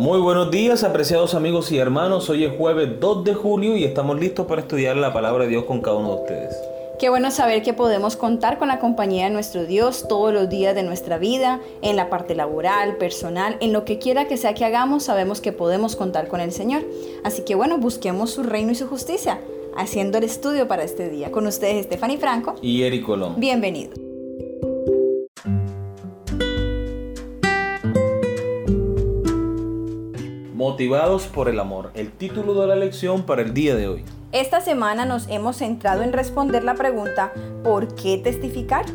Muy buenos días, apreciados amigos y hermanos. Hoy es jueves 2 de julio y estamos listos para estudiar la palabra de Dios con cada uno de ustedes. Qué bueno saber que podemos contar con la compañía de nuestro Dios todos los días de nuestra vida, en la parte laboral, personal, en lo que quiera que sea que hagamos, sabemos que podemos contar con el Señor. Así que bueno, busquemos su reino y su justicia, haciendo el estudio para este día. Con ustedes, Stephanie Franco y Eric Colón. Bienvenidos. Motivados por el amor, el título de la lección para el día de hoy. Esta semana nos hemos centrado en responder la pregunta ¿por qué testificar?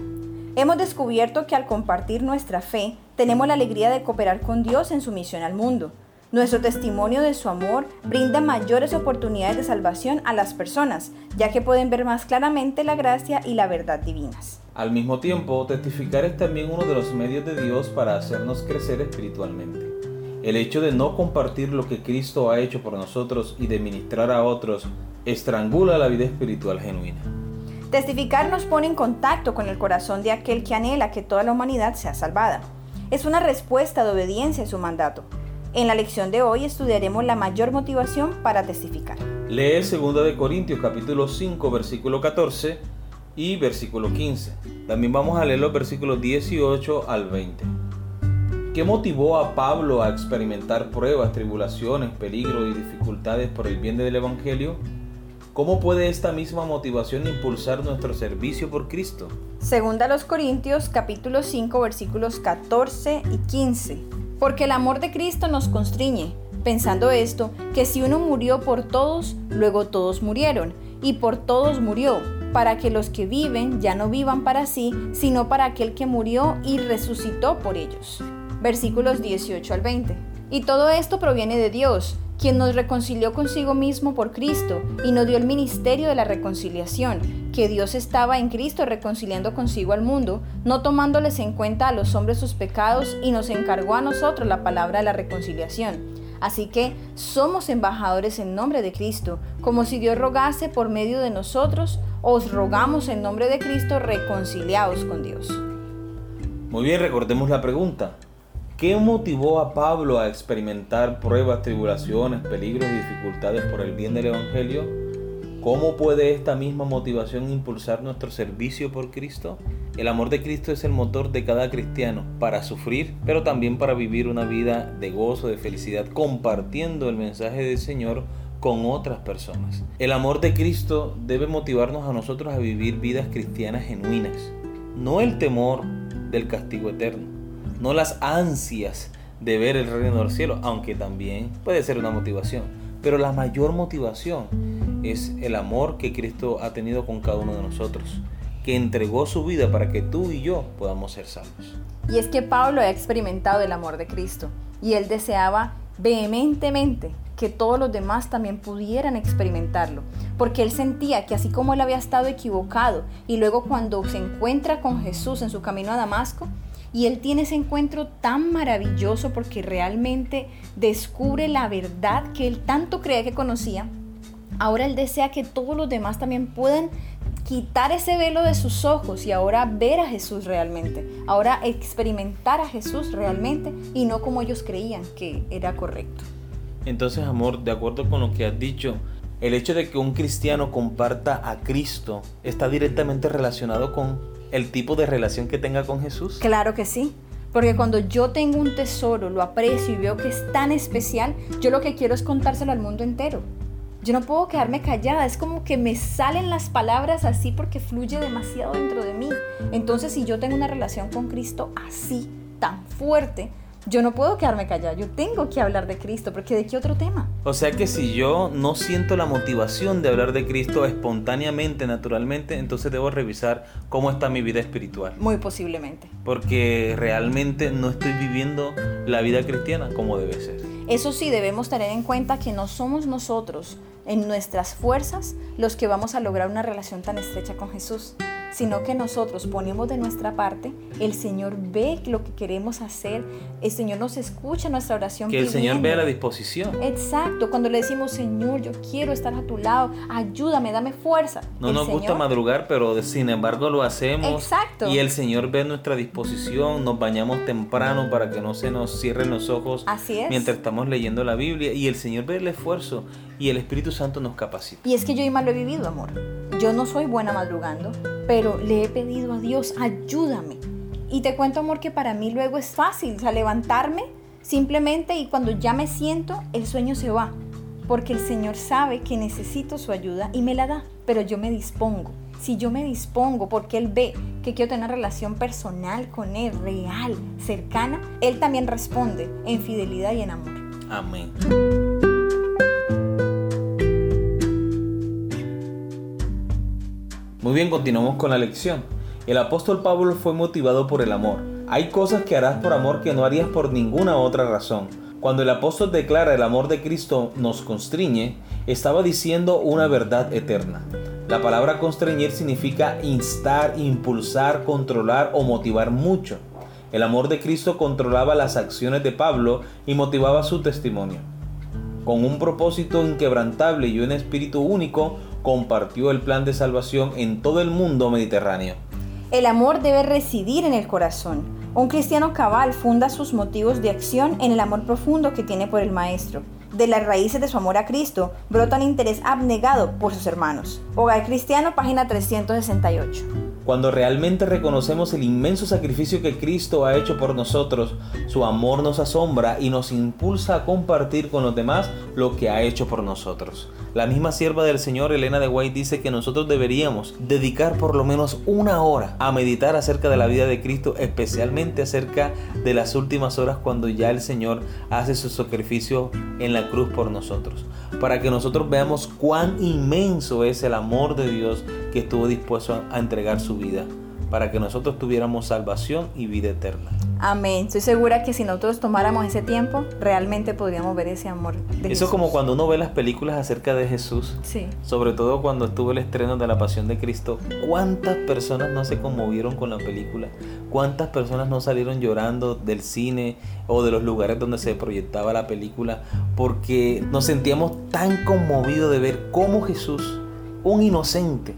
Hemos descubierto que al compartir nuestra fe, tenemos la alegría de cooperar con Dios en su misión al mundo. Nuestro testimonio de su amor brinda mayores oportunidades de salvación a las personas, ya que pueden ver más claramente la gracia y la verdad divinas. Al mismo tiempo, testificar es también uno de los medios de Dios para hacernos crecer espiritualmente. El hecho de no compartir lo que Cristo ha hecho por nosotros y de ministrar a otros estrangula la vida espiritual genuina. Testificar nos pone en contacto con el corazón de aquel que anhela que toda la humanidad sea salvada. Es una respuesta de obediencia a su mandato. En la lección de hoy estudiaremos la mayor motivación para testificar. Lee 2 Corintios capítulo 5 versículo 14 y versículo 15. También vamos a leer los versículos 18 al 20. ¿Qué motivó a Pablo a experimentar pruebas, tribulaciones, peligros y dificultades por el bien del Evangelio? ¿Cómo puede esta misma motivación impulsar nuestro servicio por Cristo? Segunda a los Corintios capítulo 5 versículos 14 y 15. Porque el amor de Cristo nos constriñe, pensando esto, que si uno murió por todos, luego todos murieron, y por todos murió, para que los que viven ya no vivan para sí, sino para aquel que murió y resucitó por ellos versículos 18 al 20. Y todo esto proviene de Dios, quien nos reconcilió consigo mismo por Cristo y nos dio el ministerio de la reconciliación, que Dios estaba en Cristo reconciliando consigo al mundo, no tomándoles en cuenta a los hombres sus pecados y nos encargó a nosotros la palabra de la reconciliación. Así que somos embajadores en nombre de Cristo, como si Dios rogase por medio de nosotros, os rogamos en nombre de Cristo reconciliados con Dios. Muy bien, recordemos la pregunta. ¿Qué motivó a Pablo a experimentar pruebas, tribulaciones, peligros y dificultades por el bien del Evangelio? ¿Cómo puede esta misma motivación impulsar nuestro servicio por Cristo? El amor de Cristo es el motor de cada cristiano para sufrir, pero también para vivir una vida de gozo, de felicidad, compartiendo el mensaje del Señor con otras personas. El amor de Cristo debe motivarnos a nosotros a vivir vidas cristianas genuinas, no el temor del castigo eterno no las ansias de ver el reino del cielo, aunque también puede ser una motivación. Pero la mayor motivación es el amor que Cristo ha tenido con cada uno de nosotros, que entregó su vida para que tú y yo podamos ser salvos. Y es que Pablo ha experimentado el amor de Cristo y él deseaba vehementemente que todos los demás también pudieran experimentarlo, porque él sentía que así como él había estado equivocado y luego cuando se encuentra con Jesús en su camino a Damasco, y él tiene ese encuentro tan maravilloso porque realmente descubre la verdad que él tanto creía que conocía. Ahora él desea que todos los demás también puedan quitar ese velo de sus ojos y ahora ver a Jesús realmente, ahora experimentar a Jesús realmente y no como ellos creían que era correcto. Entonces, amor, de acuerdo con lo que has dicho, el hecho de que un cristiano comparta a Cristo está directamente relacionado con el tipo de relación que tenga con Jesús? Claro que sí. Porque cuando yo tengo un tesoro, lo aprecio y veo que es tan especial, yo lo que quiero es contárselo al mundo entero. Yo no puedo quedarme callada, es como que me salen las palabras así porque fluye demasiado dentro de mí. Entonces, si yo tengo una relación con Cristo así, tan fuerte, yo no puedo quedarme callada, yo tengo que hablar de Cristo, porque ¿de qué otro tema? O sea que si yo no siento la motivación de hablar de Cristo espontáneamente, naturalmente, entonces debo revisar cómo está mi vida espiritual. Muy posiblemente. Porque realmente no estoy viviendo la vida cristiana como debe ser. Eso sí, debemos tener en cuenta que no somos nosotros, en nuestras fuerzas, los que vamos a lograr una relación tan estrecha con Jesús sino que nosotros ponemos de nuestra parte, el Señor ve lo que queremos hacer, el Señor nos escucha nuestra oración. Que el Señor vea la disposición. Exacto, cuando le decimos, Señor, yo quiero estar a tu lado, ayúdame, dame fuerza. No nos gusta madrugar, pero sin embargo lo hacemos. Exacto. Y el Señor ve nuestra disposición, nos bañamos temprano para que no se nos cierren los ojos Así es. mientras estamos leyendo la Biblia y el Señor ve el esfuerzo y el Espíritu Santo nos capacita. Y es que yo más lo he vivido, amor. Yo no soy buena madrugando, pero le he pedido a Dios, ayúdame. Y te cuento, amor, que para mí luego es fácil, o sea, levantarme simplemente y cuando ya me siento, el sueño se va. Porque el Señor sabe que necesito su ayuda y me la da, pero yo me dispongo. Si yo me dispongo porque Él ve que quiero tener una relación personal con Él, real, cercana, Él también responde en fidelidad y en amor. Amén. Bien, continuamos con la lección. El apóstol Pablo fue motivado por el amor. Hay cosas que harás por amor que no harías por ninguna otra razón. Cuando el apóstol declara el amor de Cristo nos constriñe, estaba diciendo una verdad eterna. La palabra constreñir significa instar, impulsar, controlar o motivar mucho. El amor de Cristo controlaba las acciones de Pablo y motivaba su testimonio. Con un propósito inquebrantable y un espíritu único, compartió el plan de salvación en todo el mundo mediterráneo. El amor debe residir en el corazón. Un cristiano cabal funda sus motivos de acción en el amor profundo que tiene por el Maestro. De las raíces de su amor a Cristo brota un interés abnegado por sus hermanos. Hogar Cristiano, página 368. Cuando realmente reconocemos el inmenso sacrificio que Cristo ha hecho por nosotros, su amor nos asombra y nos impulsa a compartir con los demás lo que ha hecho por nosotros. La misma sierva del Señor, Elena de White, dice que nosotros deberíamos dedicar por lo menos una hora a meditar acerca de la vida de Cristo, especialmente acerca de las últimas horas cuando ya el Señor hace su sacrificio en la cruz por nosotros, para que nosotros veamos cuán inmenso es el amor de Dios que estuvo dispuesto a entregar su vida para que nosotros tuviéramos salvación y vida eterna. Amén. Estoy segura que si nosotros tomáramos ese tiempo, realmente podríamos ver ese amor. De Eso es como cuando uno ve las películas acerca de Jesús. Sí. Sobre todo cuando estuvo el estreno de la Pasión de Cristo. ¿Cuántas personas no se conmovieron con la película? ¿Cuántas personas no salieron llorando del cine o de los lugares donde se proyectaba la película? Porque nos sentíamos tan conmovidos de ver cómo Jesús, un inocente,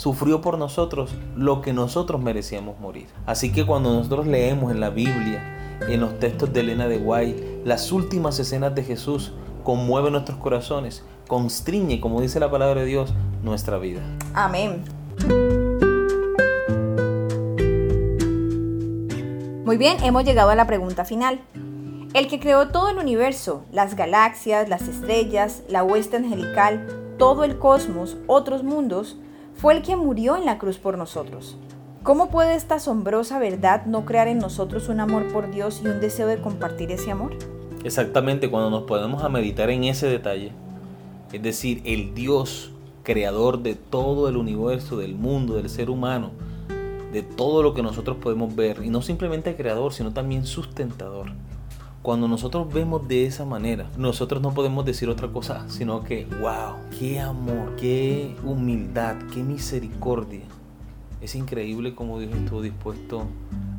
sufrió por nosotros lo que nosotros merecíamos morir. Así que cuando nosotros leemos en la Biblia, en los textos de Elena de Guay, las últimas escenas de Jesús, conmueve nuestros corazones, constriñe, como dice la palabra de Dios, nuestra vida. Amén. Muy bien, hemos llegado a la pregunta final. El que creó todo el universo, las galaxias, las estrellas, la hueste angelical, todo el cosmos, otros mundos, fue el que murió en la cruz por nosotros. ¿Cómo puede esta asombrosa verdad no crear en nosotros un amor por Dios y un deseo de compartir ese amor? Exactamente, cuando nos podemos a meditar en ese detalle, es decir, el Dios creador de todo el universo, del mundo, del ser humano, de todo lo que nosotros podemos ver, y no simplemente creador, sino también sustentador. Cuando nosotros vemos de esa manera, nosotros no podemos decir otra cosa, sino que, wow, qué amor, qué humildad, qué misericordia. Es increíble cómo Dios estuvo dispuesto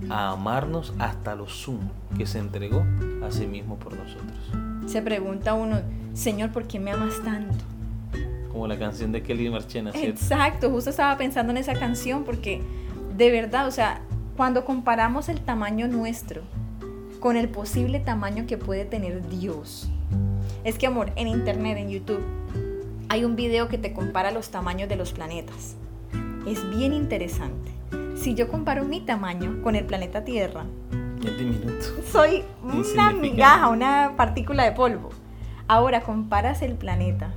a amarnos hasta lo sumo, que se entregó a sí mismo por nosotros. Se pregunta uno, Señor, ¿por qué me amas tanto? Como la canción de Kelly Marchena, ¿cierto? Exacto, justo estaba pensando en esa canción porque de verdad, o sea, cuando comparamos el tamaño nuestro con el posible tamaño que puede tener Dios. Es que, amor, en internet, en YouTube, hay un video que te compara los tamaños de los planetas. Es bien interesante. Si yo comparo mi tamaño con el planeta Tierra, soy una migaja, una partícula de polvo. Ahora comparas el planeta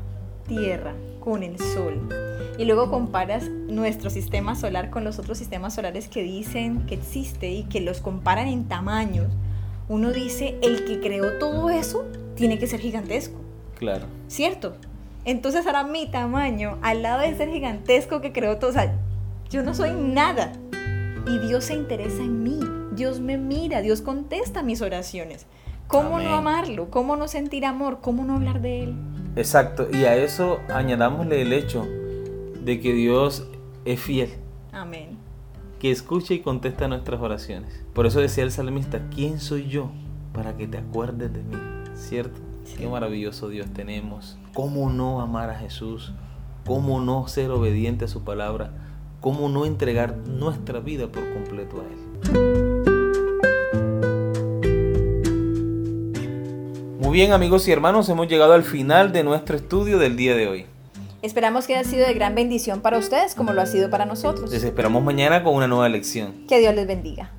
Tierra con el Sol y luego comparas nuestro sistema solar con los otros sistemas solares que dicen que existe y que los comparan en tamaños uno dice, el que creó todo eso tiene que ser gigantesco. Claro. ¿Cierto? Entonces ahora mi tamaño, al lado de ser gigantesco que creó todo, o sea, yo no soy nada. Y Dios se interesa en mí. Dios me mira, Dios contesta mis oraciones. ¿Cómo no amarlo? ¿Cómo no sentir amor? ¿Cómo no hablar de Él? Exacto. Y a eso añadámosle el hecho de que Dios es fiel. Amén. Que escucha y contesta nuestras oraciones. Por eso decía el salmista, ¿quién soy yo para que te acuerdes de mí? ¿Cierto? Qué maravilloso Dios tenemos. ¿Cómo no amar a Jesús? ¿Cómo no ser obediente a su palabra? ¿Cómo no entregar nuestra vida por completo a Él? Muy bien amigos y hermanos, hemos llegado al final de nuestro estudio del día de hoy. Esperamos que haya sido de gran bendición para ustedes como lo ha sido para nosotros. Les esperamos mañana con una nueva lección. Que Dios les bendiga.